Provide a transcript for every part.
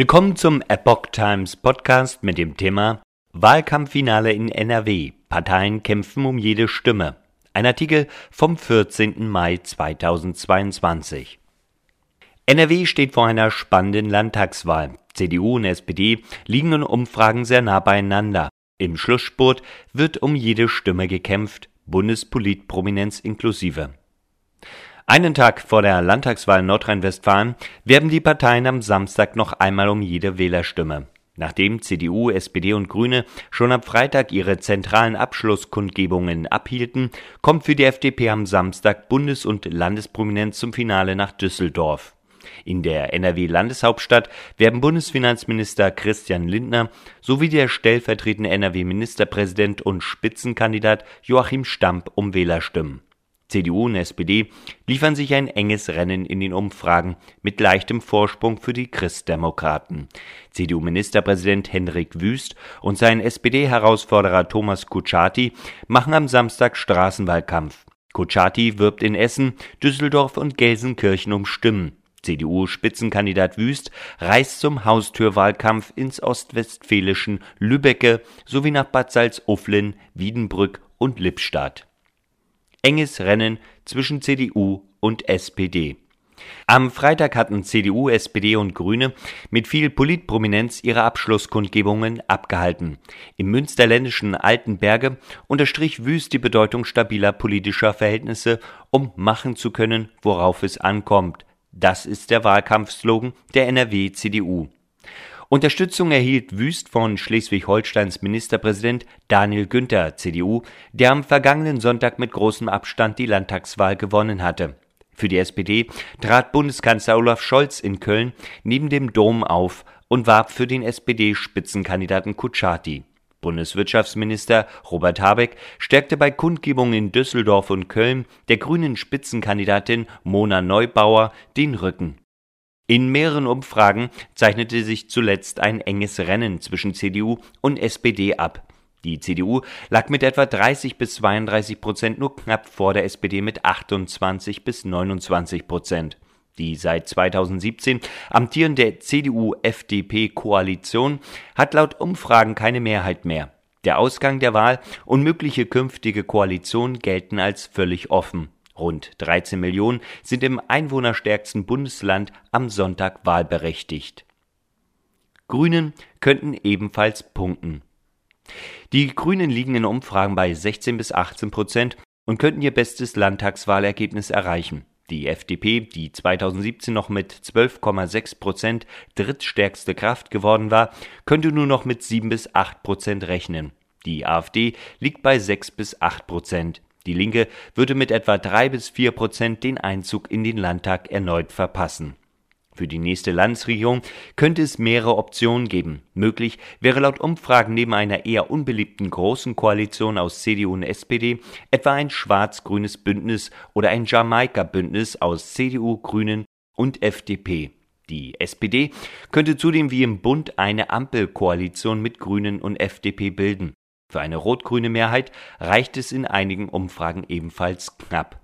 Willkommen zum Epoch Times Podcast mit dem Thema Wahlkampffinale in NRW. Parteien kämpfen um jede Stimme. Ein Artikel vom 14. Mai 2022. NRW steht vor einer spannenden Landtagswahl. CDU und SPD liegen in Umfragen sehr nah beieinander. Im Schlussspurt wird um jede Stimme gekämpft, Bundespolitprominenz inklusive. Einen Tag vor der Landtagswahl in Nordrhein-Westfalen werben die Parteien am Samstag noch einmal um jede Wählerstimme. Nachdem CDU, SPD und Grüne schon am Freitag ihre zentralen Abschlusskundgebungen abhielten, kommt für die FDP am Samstag Bundes- und Landesprominenz zum Finale nach Düsseldorf. In der NRW-Landeshauptstadt werben Bundesfinanzminister Christian Lindner sowie der stellvertretende NRW-Ministerpräsident und Spitzenkandidat Joachim Stamp um Wählerstimmen. CDU und SPD liefern sich ein enges Rennen in den Umfragen mit leichtem Vorsprung für die Christdemokraten. CDU-Ministerpräsident Henrik Wüst und sein SPD-Herausforderer Thomas Kutschaty machen am Samstag Straßenwahlkampf. Kutschaty wirbt in Essen, Düsseldorf und Gelsenkirchen um Stimmen. CDU-Spitzenkandidat Wüst reist zum Haustürwahlkampf ins ostwestfälischen Lübbecke sowie nach Bad Salzuflen, Wiedenbrück und Lippstadt enges Rennen zwischen CDU und SPD. Am Freitag hatten CDU, SPD und Grüne mit viel Politprominenz ihre Abschlusskundgebungen abgehalten. Im münsterländischen Altenberge unterstrich Wüst die Bedeutung stabiler politischer Verhältnisse, um machen zu können, worauf es ankommt. Das ist der Wahlkampfslogan der NRW CDU. Unterstützung erhielt Wüst von Schleswig-Holsteins Ministerpräsident Daniel Günther (CDU), der am vergangenen Sonntag mit großem Abstand die Landtagswahl gewonnen hatte. Für die SPD trat Bundeskanzler Olaf Scholz in Köln neben dem Dom auf und warb für den SPD-Spitzenkandidaten Kutschaty. Bundeswirtschaftsminister Robert Habeck stärkte bei Kundgebungen in Düsseldorf und Köln der grünen Spitzenkandidatin Mona Neubauer den Rücken in mehreren Umfragen zeichnete sich zuletzt ein enges Rennen zwischen CDU und SPD ab. Die CDU lag mit etwa 30 bis 32 Prozent nur knapp vor der SPD mit 28 bis 29 Prozent. Die seit 2017 amtierende CDU-FDP-Koalition hat laut Umfragen keine Mehrheit mehr. Der Ausgang der Wahl und mögliche künftige Koalition gelten als völlig offen. Rund 13 Millionen sind im einwohnerstärksten Bundesland am Sonntag wahlberechtigt. Grünen könnten ebenfalls punkten. Die Grünen liegen in Umfragen bei 16 bis 18 Prozent und könnten ihr bestes Landtagswahlergebnis erreichen. Die FDP, die 2017 noch mit 12,6 Prozent drittstärkste Kraft geworden war, könnte nur noch mit 7 bis 8 Prozent rechnen. Die AfD liegt bei 6 bis 8 Prozent. Die Linke würde mit etwa drei bis vier Prozent den Einzug in den Landtag erneut verpassen. Für die nächste Landesregierung könnte es mehrere Optionen geben. Möglich wäre laut Umfragen neben einer eher unbeliebten großen Koalition aus CDU und SPD etwa ein schwarz-grünes Bündnis oder ein Jamaika-Bündnis aus CDU, Grünen und FDP. Die SPD könnte zudem wie im Bund eine Ampelkoalition mit Grünen und FDP bilden. Für eine rot-grüne Mehrheit reicht es in einigen Umfragen ebenfalls knapp.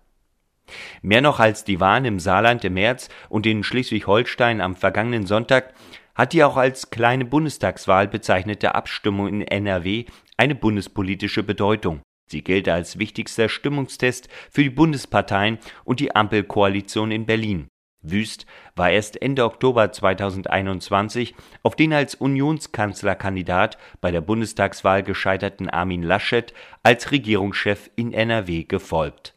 Mehr noch als die Wahlen im Saarland im März und in Schleswig-Holstein am vergangenen Sonntag hat die auch als kleine Bundestagswahl bezeichnete Abstimmung in NRW eine bundespolitische Bedeutung. Sie gilt als wichtigster Stimmungstest für die Bundesparteien und die Ampelkoalition in Berlin. Wüst war erst Ende Oktober 2021 auf den als Unionskanzlerkandidat bei der Bundestagswahl gescheiterten Armin Laschet als Regierungschef in NRW gefolgt